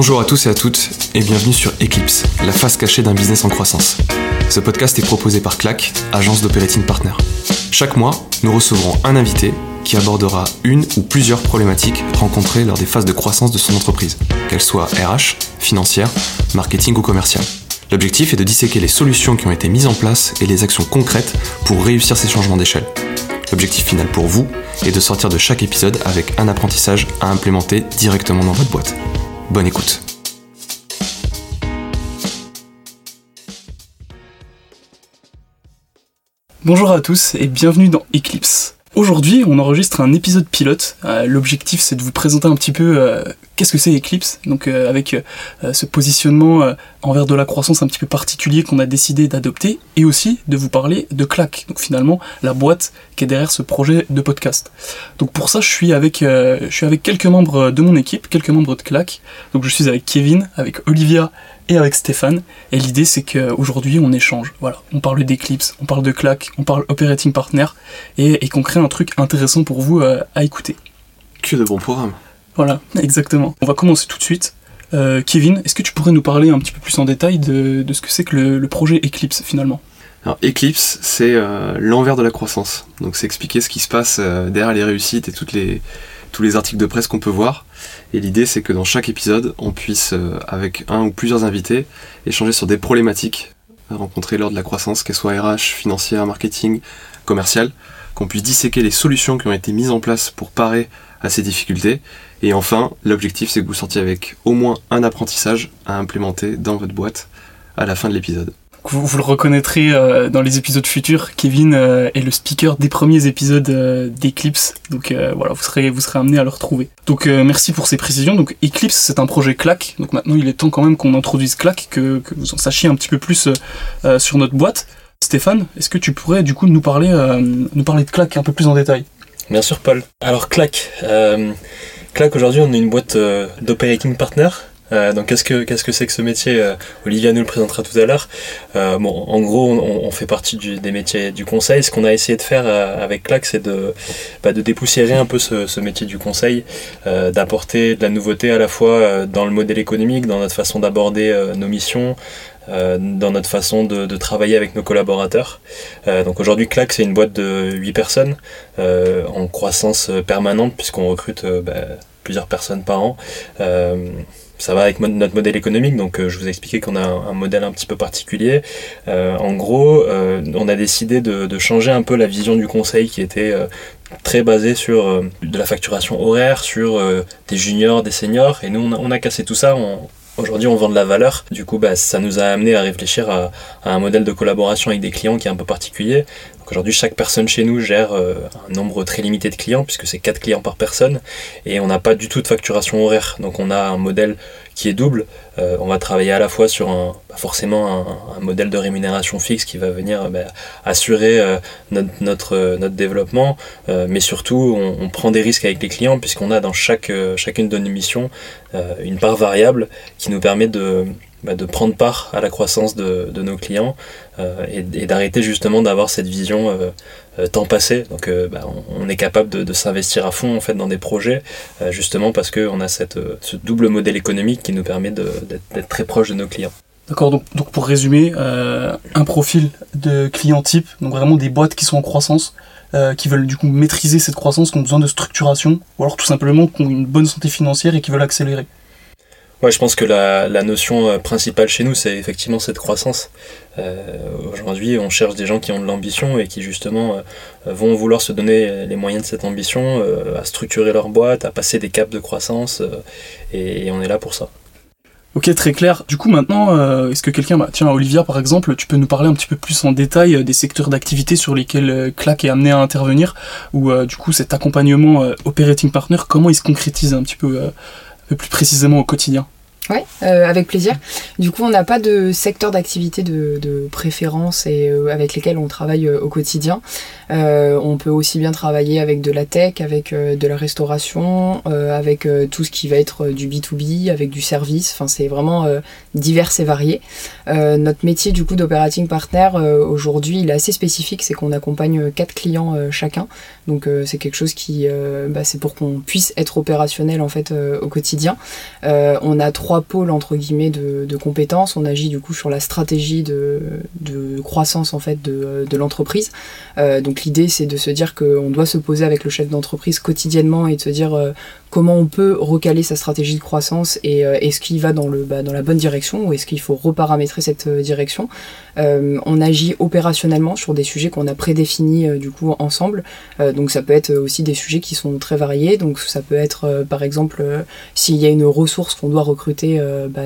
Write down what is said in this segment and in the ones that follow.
Bonjour à tous et à toutes et bienvenue sur Eclipse, la face cachée d'un business en croissance. Ce podcast est proposé par CLAC, agence d'operating partner. Chaque mois, nous recevrons un invité qui abordera une ou plusieurs problématiques rencontrées lors des phases de croissance de son entreprise, qu'elles soient RH, financière, marketing ou commerciale. L'objectif est de disséquer les solutions qui ont été mises en place et les actions concrètes pour réussir ces changements d'échelle. L'objectif final pour vous est de sortir de chaque épisode avec un apprentissage à implémenter directement dans votre boîte. Bonne écoute. Bonjour à tous et bienvenue dans Eclipse. Aujourd'hui, on enregistre un épisode pilote. Euh, L'objectif, c'est de vous présenter un petit peu euh, qu'est-ce que c'est Eclipse, donc euh, avec euh, ce positionnement euh, envers de la croissance un petit peu particulier qu'on a décidé d'adopter, et aussi de vous parler de Clac, donc finalement la boîte qui est derrière ce projet de podcast. Donc pour ça, je suis avec, euh, je suis avec quelques membres de mon équipe, quelques membres de Clac. Donc je suis avec Kevin, avec Olivia et avec Stéphane. Et l'idée, c'est qu'aujourd'hui, on échange. Voilà, on parle d'Eclipse, on parle de Clac, on parle Operating Partner, et, et qu'on crée un truc intéressant pour vous euh, à écouter. Que de bons programmes. Voilà, exactement. On va commencer tout de suite. Euh, Kevin, est-ce que tu pourrais nous parler un petit peu plus en détail de, ce que c'est que le, projet Eclipse finalement? Alors Eclipse, c'est euh, l'envers de la croissance. Donc c'est expliquer ce qui se passe euh, derrière les réussites et tous les articles de presse qu'on peut voir. Et l'idée c'est que dans chaque épisode, on puisse, avec un ou plusieurs invités, échanger sur des problématiques rencontrées lors de la croissance, qu'elles soient RH, financière, marketing, commerciale, qu'on puisse disséquer les solutions qui ont été mises en place pour parer à ces difficultés. Et enfin, l'objectif c'est que vous sortiez avec au moins un apprentissage à implémenter dans votre boîte à la fin de l'épisode. vous, le reconnaîtrez euh, dans les épisodes futurs, Kevin euh, est le speaker des premiers épisodes euh, d'Eclipse, donc voilà, vous serez, vous serez amené à le retrouver. Donc merci pour ces précisions. Donc Eclipse, c'est un projet CLAC, donc maintenant il est temps quand même qu'on introduise CLAC, que, vous en sachiez un petit peu plus sur notre boîte. Stéphane, est-ce que tu pourrais du coup nous parler, nous parler de CLAC un peu plus en détail? Bien sûr, Paul. Alors, Clac. Euh, Clac, aujourd'hui, on est une boîte euh, d'operating partner. Euh, donc, qu'est-ce que qu'est-ce que c'est que ce métier Olivia nous le présentera tout à l'heure. Bon, en gros, on, fait partie des métiers du conseil. Ce qu'on a essayé de faire avec Clac, c'est de, bah, de dépoussiérer un peu ce, métier du conseil, d'apporter de la nouveauté à la fois dans le modèle économique, dans notre façon d'aborder nos missions, dans notre façon de, travailler avec nos collaborateurs. Euh, donc aujourd'hui, Clac, c'est une boîte de 8 personnes euh, en croissance euh, permanente puisqu'on recrute euh, bah, plusieurs personnes par an. Euh, ça va avec notre modèle économique, donc euh, je vous ai expliqué qu'on a un, modèle un petit peu particulier. Euh, en gros, euh, on a décidé de, changer un peu la vision du conseil qui était euh, très basée sur euh, de la facturation horaire, sur euh, des juniors, des seniors, et nous on a, on a cassé tout ça. On, Aujourd'hui, on vend de la valeur. Du coup, bah, ça nous a amené à réfléchir à, à un modèle de collaboration avec des clients qui est un peu particulier. Aujourd'hui, chaque personne chez nous gère euh, un nombre très limité de clients, puisque c'est 4 clients par personne, et on n'a pas du tout de facturation horaire. Donc on a un modèle qui est double. Euh, on va travailler à la fois sur un, bah, forcément un, modèle de rémunération fixe qui va venir bah, assurer euh, notre, notre, développement, mais surtout on, on prend des risques avec les clients puisqu'on a dans chaque, chacune de nos missions une part variable qui nous permet de, bah, de prendre part à la croissance de, de nos clients euh, et, d'arrêter justement d'avoir cette vision euh, euh, temps passé. Donc bah, on, est capable de, s'investir à fond en fait dans des projets justement parce qu'on a cette, ce double modèle économique qui nous permet d'être très proche de nos clients. D'accord, donc, donc pour résumer, un profil de client type, donc vraiment des boîtes qui sont en croissance, qui veulent du coup maîtriser cette croissance, qui ont besoin de structuration, ou alors tout simplement qui ont une bonne santé financière et qui veulent accélérer. Ouais, je pense que la, notion euh, principale chez nous, c'est effectivement cette croissance. Euh, Aujourd'hui, on cherche des gens qui ont de l'ambition et qui justement euh, vont vouloir se donner les moyens de cette ambition, à structurer leur boîte, à passer des caps de croissance, et, on est là pour ça. Ok, très clair. Du coup, maintenant, est-ce que quelqu'un, bah, tiens, Olivia par exemple, tu peux nous parler un petit peu plus en détail des secteurs d'activité sur lesquels CLAC est amené à intervenir, ou du coup cet accompagnement operating partner, comment il se concrétise un petit peu plus précisément au quotidien Ouais, euh, avec plaisir. Du coup, on n'a pas de secteur d'activité de, préférence et euh, avec lesquels on travaille euh, au quotidien. On peut aussi bien travailler avec de la tech, avec de la restauration, avec tout ce qui va être du B2B, avec du service. Enfin, c'est vraiment divers et varié. Notre métier du coup d'operating partner aujourd'hui, il est assez spécifique, c'est qu'on accompagne quatre clients chacun. Donc c'est quelque chose qui, bah, c'est pour qu'on puisse être opérationnel en fait au quotidien. On a trois trois pôles entre guillemets de, compétences. On agit du coup sur la stratégie de, croissance en fait de, de l'entreprise. Euh, donc l'idée c'est de se dire qu'on doit se poser avec le chef d'entreprise quotidiennement et de se dire euh, comment on peut recaler sa stratégie de croissance et euh, est-ce qu'il va dans, le, bah, dans la bonne direction ou est-ce qu'il faut reparamétrer cette euh, direction. Euh, on agit opérationnellement sur des sujets qu'on a prédéfinis du coup ensemble. donc ça peut être aussi des sujets qui sont très variés. Donc ça peut être par exemple s'il y a une ressource qu'on doit recruter bah,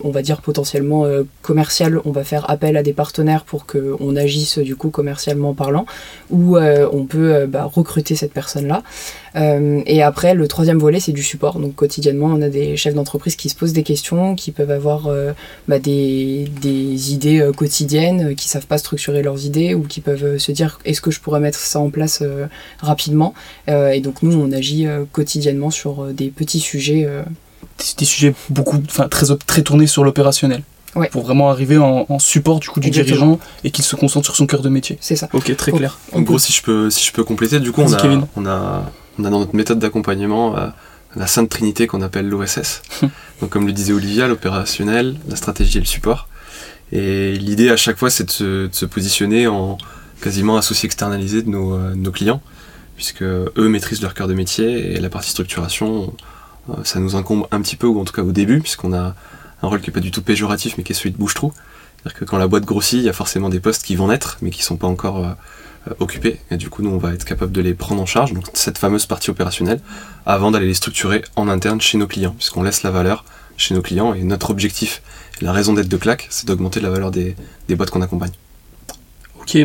on va dire potentiellement euh, commercial, on va faire appel à des partenaires pour qu'on agisse du coup commercialement parlant, ou euh, on peut euh, bah, recruter cette personne-là. et après, le troisième volet, c'est du support. Donc quotidiennement, on a des chefs d'entreprise qui se posent des questions, qui peuvent avoir bah, des, des, idées quotidiennes, qui savent pas structurer leurs idées, ou qui peuvent se dire est-ce que je pourrais mettre ça en place rapidement. et donc nous, on agit quotidiennement sur des petits sujets des, sujets beaucoup, enfin très, très tournés sur l'opérationnel. Pour vraiment arriver en, support du coup du dirigeant et qu'il se concentre sur son cœur de métier. C'est ça. Ok, très clair. En gros, si je peux, si je peux compléter, du coup, on a, on a, on a dans notre méthode d'accompagnement euh, la sainte trinité qu'on appelle l'OSS. Donc, comme le disait Olivia, l'opérationnel, la stratégie et le support. Et l'idée à chaque fois, c'est de, se, positionner en quasiment associé externalisé de nos, euh, nos clients, puisque eux maîtrisent leur cœur de métier et la partie structuration, ça nous incombe un petit peu, ou en tout cas au début, puisqu'on a un rôle qui n'est pas du tout péjoratif, mais qui est celui de bouche-trou. C'est-à-dire que quand la boîte grossit, il y a forcément des postes qui vont naître, mais qui ne sont pas encore euh, euh, occupés. Et du coup, nous, on va être capable de les prendre en charge, donc cette fameuse partie opérationnelle, avant d'aller les structurer en interne chez nos clients, puisqu'on laisse la valeur chez nos clients. Et notre objectif, la raison d'être de Clac, c'est d'augmenter la valeur des, des boîtes qu'on accompagne. Ok,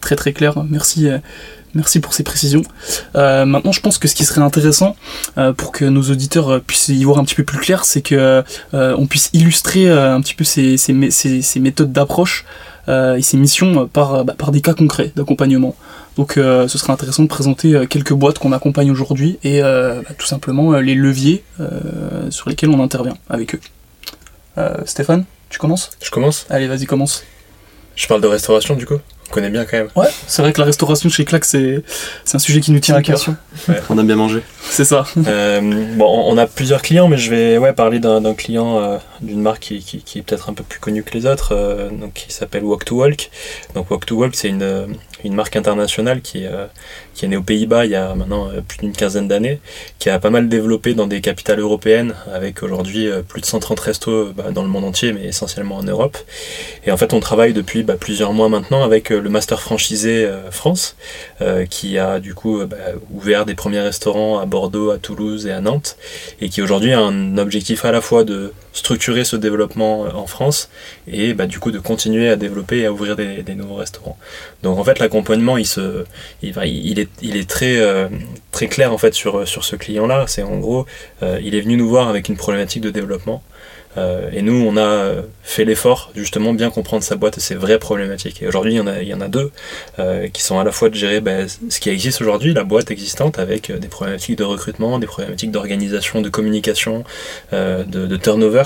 très très clair. Merci. Merci pour ces précisions. Euh, maintenant, je pense que ce qui serait intéressant euh, pour que nos auditeurs euh, puissent y voir un petit peu plus clair, c'est que on puisse illustrer un petit peu ces, ces, méthodes d'approche et ces missions par, bah, par des cas concrets d'accompagnement. Donc, ce serait intéressant de présenter quelques boîtes qu'on accompagne aujourd'hui et bah, tout simplement les leviers sur lesquels on intervient avec eux. Stéphane, tu commences? Je commence Allez, vas-y, commence. Je parle de restauration du coup? Connaît bien quand même. Ouais, c'est vrai que la restauration chez Clac, c'est un sujet qui nous tient à cœur. On a bien mangé. C'est ça. Euh, bon, on a plusieurs clients, mais je vais ouais, parler d'un client euh, d'une marque qui, qui, est peut-être un peu plus connue que les autres, euh, donc qui s'appelle Walk to Walk. Donc Walk to Walk, c'est une, une marque internationale qui, qui est née aux Pays-Bas il y a maintenant plus d'une quinzaine d'années, qui a pas mal développé dans des capitales européennes, avec aujourd'hui euh, plus de 130 restos bah, dans le monde entier, mais essentiellement en Europe. Et en fait, on travaille depuis bah, plusieurs mois maintenant avec le master franchisé France, qui a du coup bah, ouvert des premiers restaurants à Bordeaux, à Toulouse et à Nantes, et qui aujourd'hui a un objectif à la fois de structurer ce développement en France et bah, du coup de continuer à développer et à ouvrir des, nouveaux restaurants. Donc en fait l'accompagnement il se il, il, est, il est très, euh, très clair en fait sur, sur ce client là. C'est en gros euh, il est venu nous voir avec une problématique de développement. Euh, et nous, on a fait l'effort justement bien comprendre sa boîte et ses vraies problématiques. Et aujourd'hui, il y en a, il y en a deux qui sont à la fois de gérer ben, ce qui existe aujourd'hui, la boîte existante, avec des problématiques de recrutement, des problématiques d'organisation, de communication, de, turnover.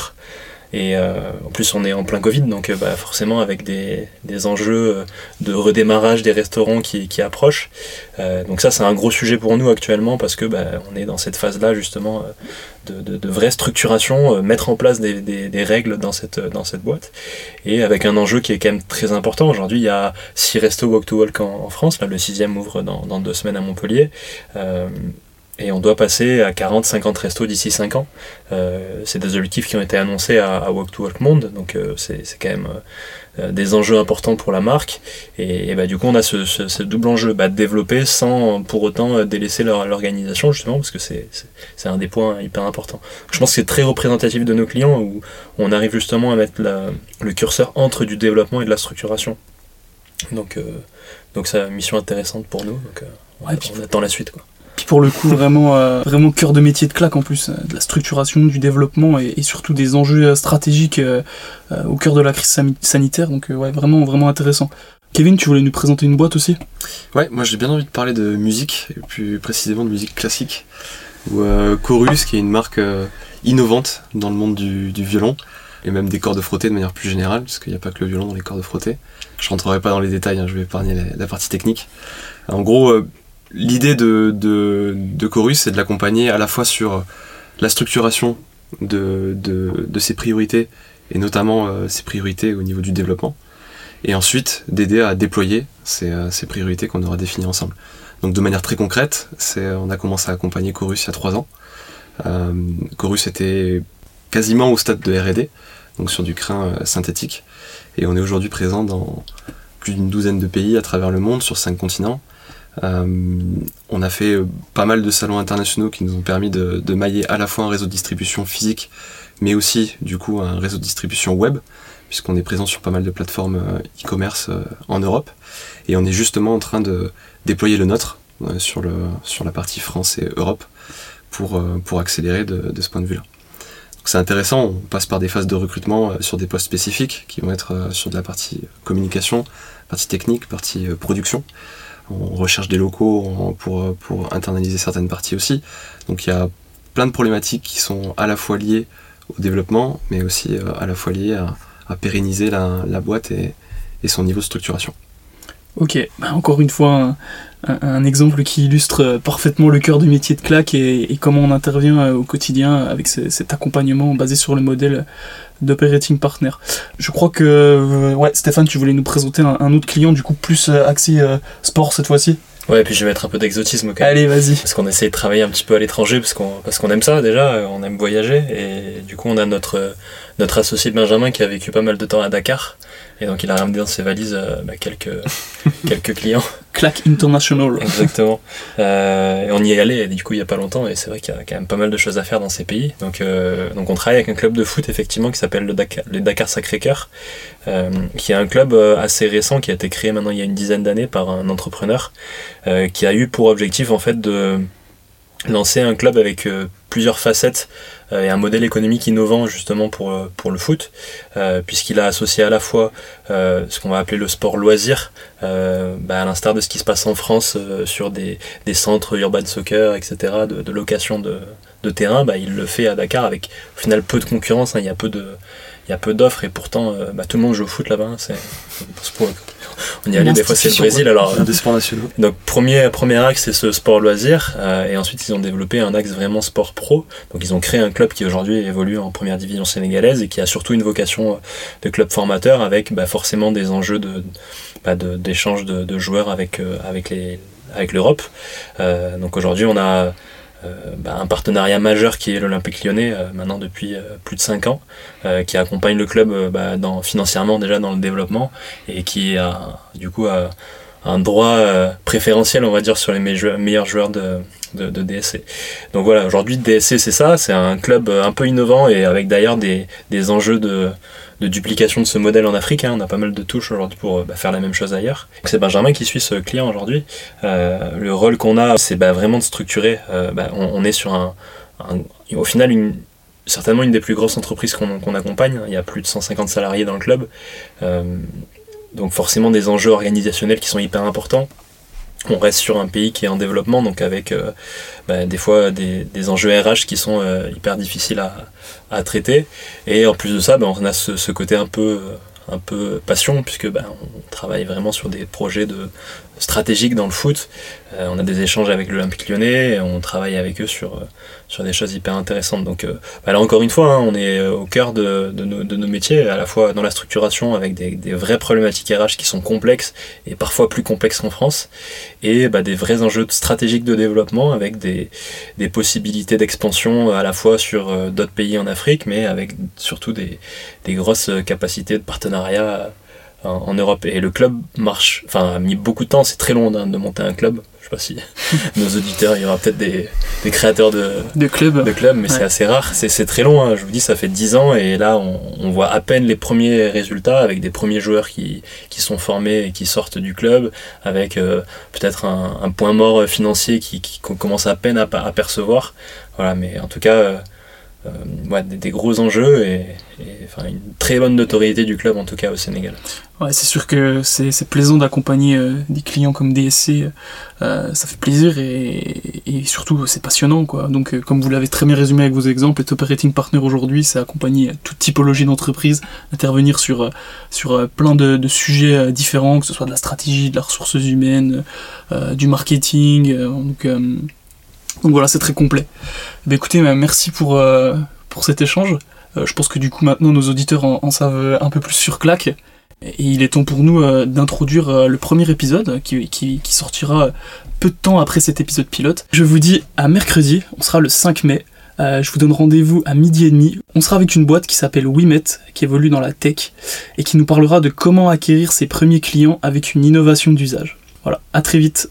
Et euh, en plus, on est en plein Covid, donc euh, bah, forcément avec des, des, enjeux euh, de redémarrage des restaurants qui, approchent. donc ça, c'est un gros sujet pour nous actuellement parce que bah, on est dans cette phase-là justement de, vraie structuration, mettre en place des, règles dans cette, dans cette boîte. Et avec un enjeu qui est quand même très important. Aujourd'hui, il y a six restos Walk to Walk en, France. Là, le sixième ouvre dans deux semaines à Montpellier et on doit passer à 40-50 restos d'ici 5 ans. Euh, c'est des objectifs qui ont été annoncés à, Walk to Walk Monde, donc euh, c'est quand même euh, des enjeux importants pour la marque. Et, bah, du coup, on a ce, double enjeu bah, de développer sans pour autant délaisser l'organisation, justement, parce que c'est un des points hyper importants. Je pense que c'est très représentatif de nos clients où on arrive justement à mettre le curseur entre du développement et de la structuration. Donc, donc c'est une mission intéressante pour nous. Donc, on attend la suite. Quoi pour le coup vraiment euh, vraiment cœur de métier de claque en plus, euh, de la structuration, du développement et, surtout des enjeux euh, stratégiques au cœur de la crise sanitaire. Donc ouais, vraiment vraiment intéressant. Kevin, tu voulais nous présenter une boîte aussi? Ouais, moi j'ai bien envie de parler de musique, et plus précisément de musique classique. Ou Chorus, qui est une marque innovante dans le monde du, violon, et même des cordes frottées de manière plus générale, parce qu'il n'y a pas que le violon dans les cordes frottées. Je rentrerai pas dans les détails, hein, je vais épargner la, la, partie technique. En gros, l'idée de, de, de Chorus, c'est de l'accompagner à la fois sur la structuration de, de, ses priorités, et notamment ses priorités au niveau du développement, et ensuite d'aider à déployer ces, ces priorités qu'on aura définies ensemble. Donc de manière très concrète, on a commencé à accompagner Chorus il y a trois ans. Chorus était quasiment au stade de R&D, donc sur du crin synthétique, et on est aujourd'hui présent dans plus d'une douzaine de pays à travers le monde, sur cinq continents. Euh, on a fait euh, pas mal de salons internationaux qui nous ont permis de, mailler à la fois un réseau de distribution physique, mais aussi du coup un réseau de distribution web, puisqu'on est présent sur pas mal de plateformes euh, e-commerce en Europe. Et on est justement en train de déployer le nôtre sur, la partie France et Europe pour, accélérer de, de ce point de vue-là. C'est intéressant, on passe par des phases de recrutement sur des postes spécifiques qui vont être sur de la partie communication, partie technique, partie production on recherche des locaux pour, internaliser certaines parties aussi. Donc il y a plein de problématiques qui sont à la fois liées au développement, mais aussi euh, à la fois liées à, pérenniser la, boîte et, son niveau de structuration. Ok, bah, encore une fois, un, exemple qui illustre parfaitement le cœur du métier de claque et, comment on intervient euh, au quotidien avec cet accompagnement basé sur le modèle d'operating partner. Je crois que euh, ouais, Stéphane, tu voulais nous présenter un, autre client du coup plus euh, axé sport cette fois-ci. Ouais, et puis je vais mettre un peu d'exotisme quand même. Allez, vas-y. Parce qu'on essaie de travailler un petit peu à l'étranger, parce qu'on parce qu'on aime ça déjà, on aime voyager. Et du coup, on a notre, notre associé Benjamin qui a vécu pas mal de temps à Dakar. Et donc il a ramené dans ses valises euh, bah, quelques, quelques clients. Clac International. Exactement. Euh, et on y est allé du coup il n'y a pas longtemps et c'est vrai qu'il y a quand même pas mal de choses à faire dans ces pays. Donc, euh, donc on travaille avec un club de foot effectivement qui s'appelle le Dakar, le Dakar Sacré-Cœur, qui est un club assez récent qui a été créé maintenant il y a une dizaine d'années par un entrepreneur qui a eu pour objectif en fait de lancer un club avec plusieurs facettes euh, et un modèle économique innovant justement pour, euh, pour le foot, euh, puisqu'il a associé à la fois ce qu'on va appeler le sport loisir, bah, à l'instar de ce qui se passe en France sur des, des, centres urban soccer, etc., de, de location de, de terrain, bah, il le fait à Dakar avec au final peu de concurrence, hein, il y a peu de il y a peu d'offres et pourtant bah, tout le monde joue au foot là-bas. Hein, c'est on y allait des fois c'est le Brésil alors des sports nationaux. donc premier premier axe c'est ce sport loisir euh, et ensuite ils ont développé un axe vraiment sport pro. Donc ils ont créé un club qui aujourd'hui évolue en première division sénégalaise et qui a surtout une vocation euh, de club formateur avec bah, forcément des enjeux de bah, d'échange de, joueurs avec euh, avec les avec l'Europe. Donc aujourd'hui on a euh, bah, un partenariat majeur qui est l'Olympique lyonnais euh, maintenant depuis euh, plus de 5 ans, qui accompagne le club bah, dans, financièrement déjà dans le développement et qui a du coup un droit préférentiel on va dire sur les meilleurs joueurs de, de, DSC. Donc voilà, aujourd'hui DSC c'est ça, c'est un club un peu innovant et avec d'ailleurs des, des enjeux de, de duplication de ce modèle en Afrique. Hein. On a pas mal de touches aujourd'hui pour bah, faire la même chose ailleurs. C'est Benjamin qui suit ce client aujourd'hui. Euh, le rôle qu'on a, c'est bah, vraiment de structurer. Euh, bah, on, est sur un, au final certainement une des plus grosses entreprises qu'on accompagne. Il y a plus de 150 salariés dans le club. Euh, donc forcément des enjeux organisationnels qui sont hyper importants on reste sur un pays qui est en développement, donc avec euh, bah, des fois des, enjeux RH qui sont euh, hyper difficiles à, traiter. Et en plus de ça, bah, on a ce, côté un peu, un peu passion, puisque bah, on travaille vraiment sur des projets de, stratégiques dans le foot. Euh, on a des échanges avec l'Olympique lyonnais, on travaille avec eux sur, sur des choses hyper intéressantes. Donc euh, bah là encore une fois, hein, on est euh, au cœur de, de, nos, métiers, à la fois dans la structuration avec des, vraies problématiques RH qui sont complexes et parfois plus complexes qu'en France, et bah, des vrais enjeux stratégiques de développement avec des, des possibilités d'expansion à la fois sur euh, d'autres pays en Afrique, mais avec surtout des, des grosses capacités de partenariat en, Europe. Et le club marche, enfin, a mis beaucoup de temps, c'est très long de monter un club. Je sais pas si nos auditeurs, il y aura peut-être des, des, créateurs de, de clubs, de club, mais c'est assez rare. C'est très long, hein. je vous dis, ça fait 10 ans et là, on, on, voit à peine les premiers résultats avec des premiers joueurs qui, qui sont formés et qui sortent du club, avec euh, peut-être un, un, point mort financier qui, qui commence à peine à, à percevoir. Voilà, mais en tout cas, euh, des, gros enjeux et, une très bonne notoriété du club en tout cas au Sénégal. C'est sûr que c'est plaisant d'accompagner euh, des clients comme DSC, euh, ça fait plaisir et, surtout c'est passionnant quoi. Donc comme vous l'avez très bien résumé avec vos exemples, être operating partner aujourd'hui, c'est accompagner toute typologie d'entreprise, intervenir sur sur plein de, sujets différents, que ce soit de la stratégie, de la ressources humaines, du marketing, donc donc voilà, c'est très complet. Bah, écoutez, merci pour, euh, pour cet échange. je pense que du coup maintenant nos auditeurs en, savent un peu plus sur Clac. Et il est temps pour nous d'introduire le premier épisode qui, qui, sortira peu de temps après cet épisode pilote. Je vous dis à mercredi, on sera le 5 mai. je vous donne rendez-vous à midi et demi. On sera avec une boîte qui s'appelle Wimet, qui évolue dans la tech, et qui nous parlera de comment acquérir ses premiers clients avec une innovation d'usage. Voilà, à très vite